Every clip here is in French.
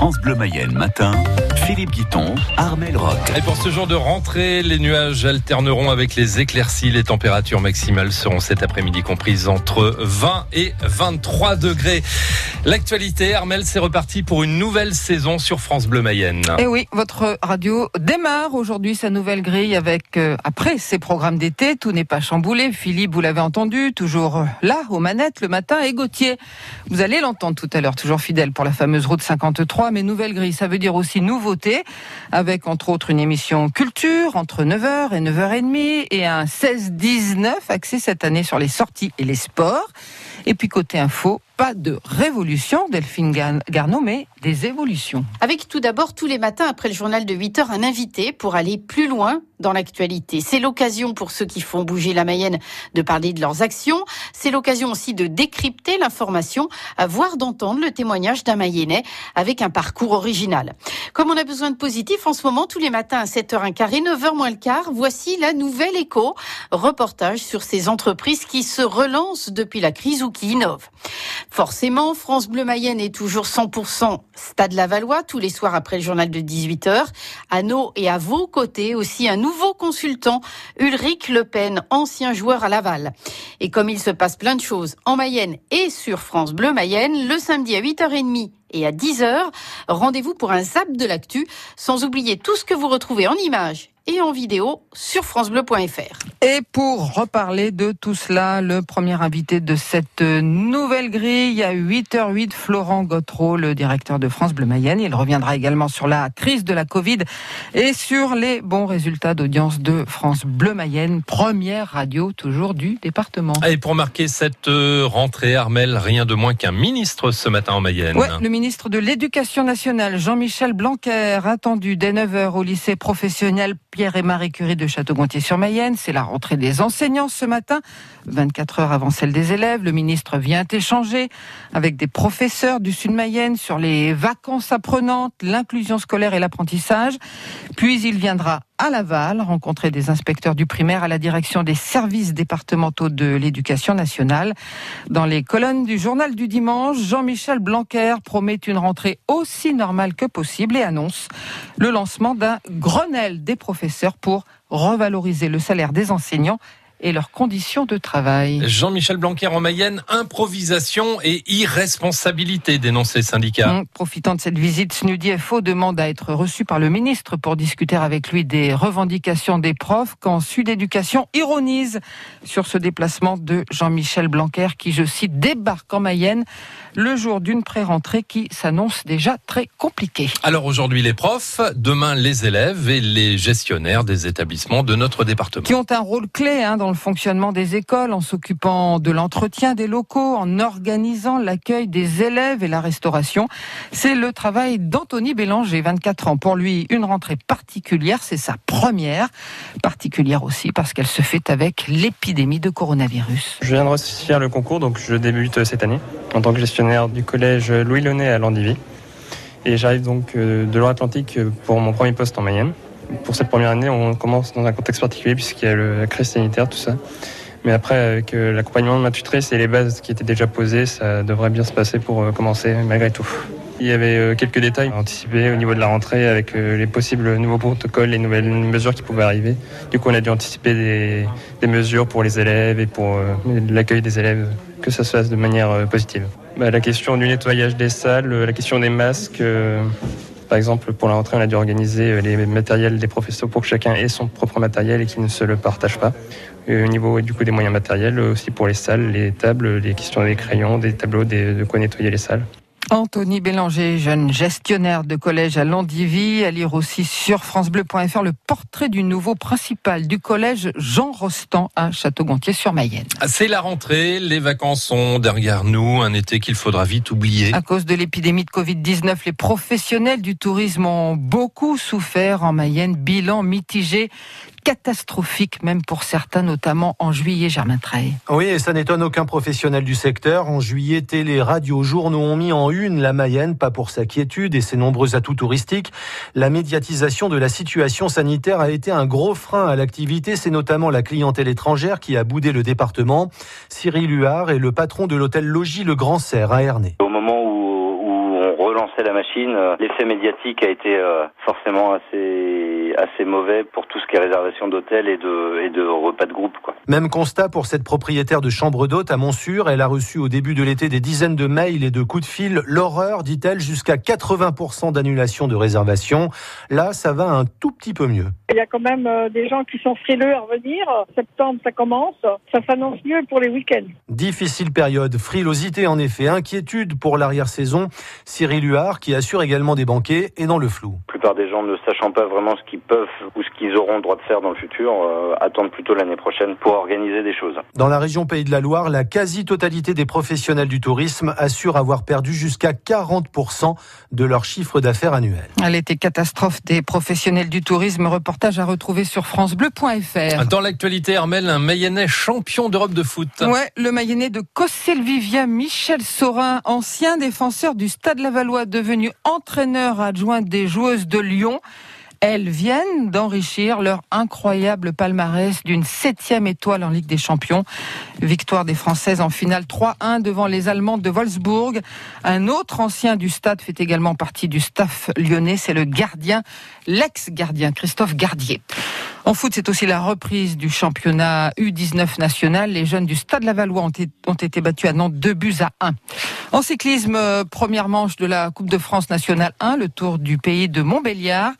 France Bleu Mayenne matin, Philippe Guiton, Armel Rock. Et pour ce jour de rentrée, les nuages alterneront avec les éclaircies. Les températures maximales seront cet après-midi comprises entre 20 et 23 degrés. L'actualité, Armel, c'est reparti pour une nouvelle saison sur France Bleu Mayenne. Et oui, votre radio démarre aujourd'hui sa nouvelle grille avec, euh, après ses programmes d'été, tout n'est pas chamboulé. Philippe, vous l'avez entendu, toujours là, aux manettes, le matin, et Gauthier. Vous allez l'entendre tout à l'heure, toujours fidèle pour la fameuse route 53, mais nouvelle grille, ça veut dire aussi nouveauté, avec entre autres une émission culture entre 9h et 9h30 et un 16-19 axé cette année sur les sorties et les sports. Et puis côté info, pas de révolution, Delphine Garneau, mais des évolutions. Avec tout d'abord tous les matins après le journal de 8 heures un invité pour aller plus loin dans l'actualité. C'est l'occasion pour ceux qui font bouger la Mayenne de parler de leurs actions. C'est l'occasion aussi de décrypter l'information, voire d'entendre le témoignage d'un Mayennais avec un parcours original. Comme on a besoin de positif en ce moment, tous les matins à 7h15 et 9h moins le quart, voici la nouvelle écho. Reportage sur ces entreprises qui se relancent depuis la crise ou qui innovent. Forcément, France Bleu Mayenne est toujours 100% Stade Lavallois tous les soirs après le journal de 18h. À nos et à vos côtés aussi un nouveau consultant, Ulrich Le Pen, ancien joueur à Laval. Et comme il se passe plein de choses en Mayenne et sur France Bleu Mayenne, le samedi à 8h30 et à 10h, rendez-vous pour un zap de l'actu, sans oublier tout ce que vous retrouvez en images et en vidéo sur francebleu.fr. Et pour reparler de tout cela, le premier invité de cette nouvelle grille à 8h08, Florent Gautreau, le directeur de France Bleu Mayenne. Il reviendra également sur la crise de la Covid et sur les bons résultats d'audience de France Bleu Mayenne, première radio toujours du département. Et pour marquer cette euh, rentrée, Armel, rien de moins qu'un ministre ce matin en Mayenne. Ouais, le ministre de l'Éducation nationale, Jean-Michel Blanquer, attendu dès 9h au lycée professionnel Pierre et Marie Curie de Château-Gontier-sur-Mayenne. C'est la rentrée des enseignants ce matin, 24 heures avant celle des élèves. Le ministre vient échanger avec des professeurs du Sud-Mayenne sur les vacances apprenantes, l'inclusion scolaire et l'apprentissage? Puis il viendra à Laval rencontrer des inspecteurs du primaire à la direction des services départementaux de l'éducation nationale. Dans les colonnes du journal du dimanche, Jean-Michel Blanquer promet une rentrée aussi normale que possible et annonce le lancement d'un Grenelle des professeurs pour revaloriser le salaire des enseignants et leurs conditions de travail. Jean-Michel Blanquer en Mayenne, improvisation et irresponsabilité, dénonce les syndicats. Hum, profitant de cette visite, Snudi FO demande à être reçu par le ministre pour discuter avec lui des revendications des profs quand Sud Éducation ironise sur ce déplacement de Jean-Michel Blanquer qui, je cite, débarque en Mayenne le jour d'une pré-rentrée qui s'annonce déjà très compliquée. Alors aujourd'hui les profs, demain les élèves et les gestionnaires des établissements de notre département. Qui ont un rôle clé hein, dans le fonctionnement des écoles, en s'occupant de l'entretien des locaux, en organisant l'accueil des élèves et la restauration. C'est le travail d'Anthony Bélanger, 24 ans. Pour lui, une rentrée particulière, c'est sa première. Particulière aussi parce qu'elle se fait avec l'épidémie de coronavirus. Je viens de réussir le concours, donc je débute cette année en tant que gestionnaire du collège Louis Launay à Landivy. Et j'arrive donc euh, de Loire-Atlantique pour mon premier poste en Mayenne pour cette première année, on commence dans un contexte particulier puisqu'il y a la crise sanitaire, tout ça. Mais après, avec euh, l'accompagnement de ma tutrice et les bases qui étaient déjà posées, ça devrait bien se passer pour euh, commencer malgré tout. Il y avait euh, quelques détails anticipés au niveau de la rentrée avec les possibles nouveaux protocoles, les nouvelles mesures qui pouvaient arriver. Du coup, on a dû anticiper des, mesures pour les élèves et pour l'accueil des élèves, que ça se fasse de manière positive. Bah, la question du nettoyage des salles, la question des masques. Par exemple, pour la rentrée, on a dû organiser euh, les matériels des professeurs pour que chacun ait son propre matériel et qu'il ne se le partage pas. au niveau du coup des moyens matériels, aussi pour les salles, les tables, les questions des crayons, des tableaux, de quoi nettoyer les salles. Anthony Bélanger, jeune gestionnaire de collège à Landivy, à lire aussi sur francebleu.fr le portrait du nouveau principal du collège Jean Rostand à Château-Gontier-sur-Mayenne. C'est la rentrée, les vacances sont derrière nous, un été qu'il faudra vite oublier. À cause de l'épidémie de Covid-19, les professionnels du tourisme ont beaucoup souffert en Mayenne, bilan mitigé catastrophique, même pour certains, notamment en juillet, Germain Trey. Oui, et ça n'étonne aucun professionnel du secteur. En juillet, télé, radio, journaux ont mis en une la Mayenne, pas pour sa quiétude et ses nombreux atouts touristiques. La médiatisation de la situation sanitaire a été un gros frein à l'activité. C'est notamment la clientèle étrangère qui a boudé le département. Cyril Huard est le patron de l'hôtel Logis Le Grand Serre à Ernée. Au moment où, on relançait la machine machine. L'effet médiatique a été forcément assez assez mauvais pour tout ce qui est réservation d'hôtels et de et de repas de groupe. Quoi. Même constat pour cette propriétaire de chambre d'hôte à Montsûr. Elle a reçu au début de l'été des dizaines de mails et de coups de fil. L'horreur, dit-elle, jusqu'à 80% d'annulation de réservation. Là, ça va un tout petit peu mieux. Il y a quand même des gens qui sont frileux à revenir. Septembre, ça commence. Ça s'annonce mieux pour les week-ends. Difficile période. Frilosité, en effet. Inquiétude pour l'arrière-saison. Cyril Huard, qui assure également des banquets, est dans le flou. La plupart des gens ne sachant pas vraiment ce qu'ils peuvent ou ce qu'ils auront le droit de faire dans le futur, euh, attendent plutôt l'année prochaine pour organiser des choses. Dans la région Pays de la Loire, la quasi-totalité des professionnels du tourisme assure avoir perdu jusqu'à 40% de leur chiffre d'affaires annuel. L'été catastrophe des professionnels du tourisme, reportage à retrouver sur francebleu.fr. Dans l'actualité, Armel, un Mayennais champion d'Europe de foot. Ouais, le Mayennais de Cossel-Vivien, Michel Saurin, ancien défenseur du Stade Lavallois, devenu entraîneur adjoint des joueuses de Lyon. Elles viennent d'enrichir leur incroyable palmarès d'une septième étoile en Ligue des Champions. Victoire des Françaises en finale 3-1 devant les Allemandes de Wolfsburg. Un autre ancien du stade fait également partie du staff lyonnais, c'est le gardien, l'ex-gardien Christophe Gardier. En foot, c'est aussi la reprise du championnat U19 national. Les jeunes du Stade Lavallois ont, été battus à Nantes 2 buts à 1. En cyclisme, euh, première manche de la Coupe de France nationale 1, le tour du pays de Montbéliard.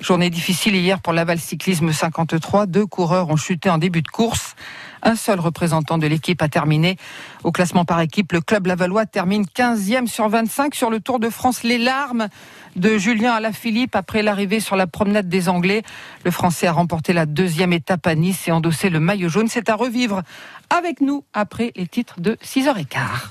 Journée difficile hier pour Laval Cyclisme 53. Deux coureurs ont chuté en début de course. Un seul représentant de l'équipe a terminé. Au classement par équipe, le club lavallois termine 15e sur 25 sur le Tour de France. Les larmes de Julien Alaphilippe après l'arrivée sur la promenade des Anglais. Le Français a remporté la deuxième étape à Nice et endossé le maillot jaune. C'est à revivre avec nous après les titres de 6h15.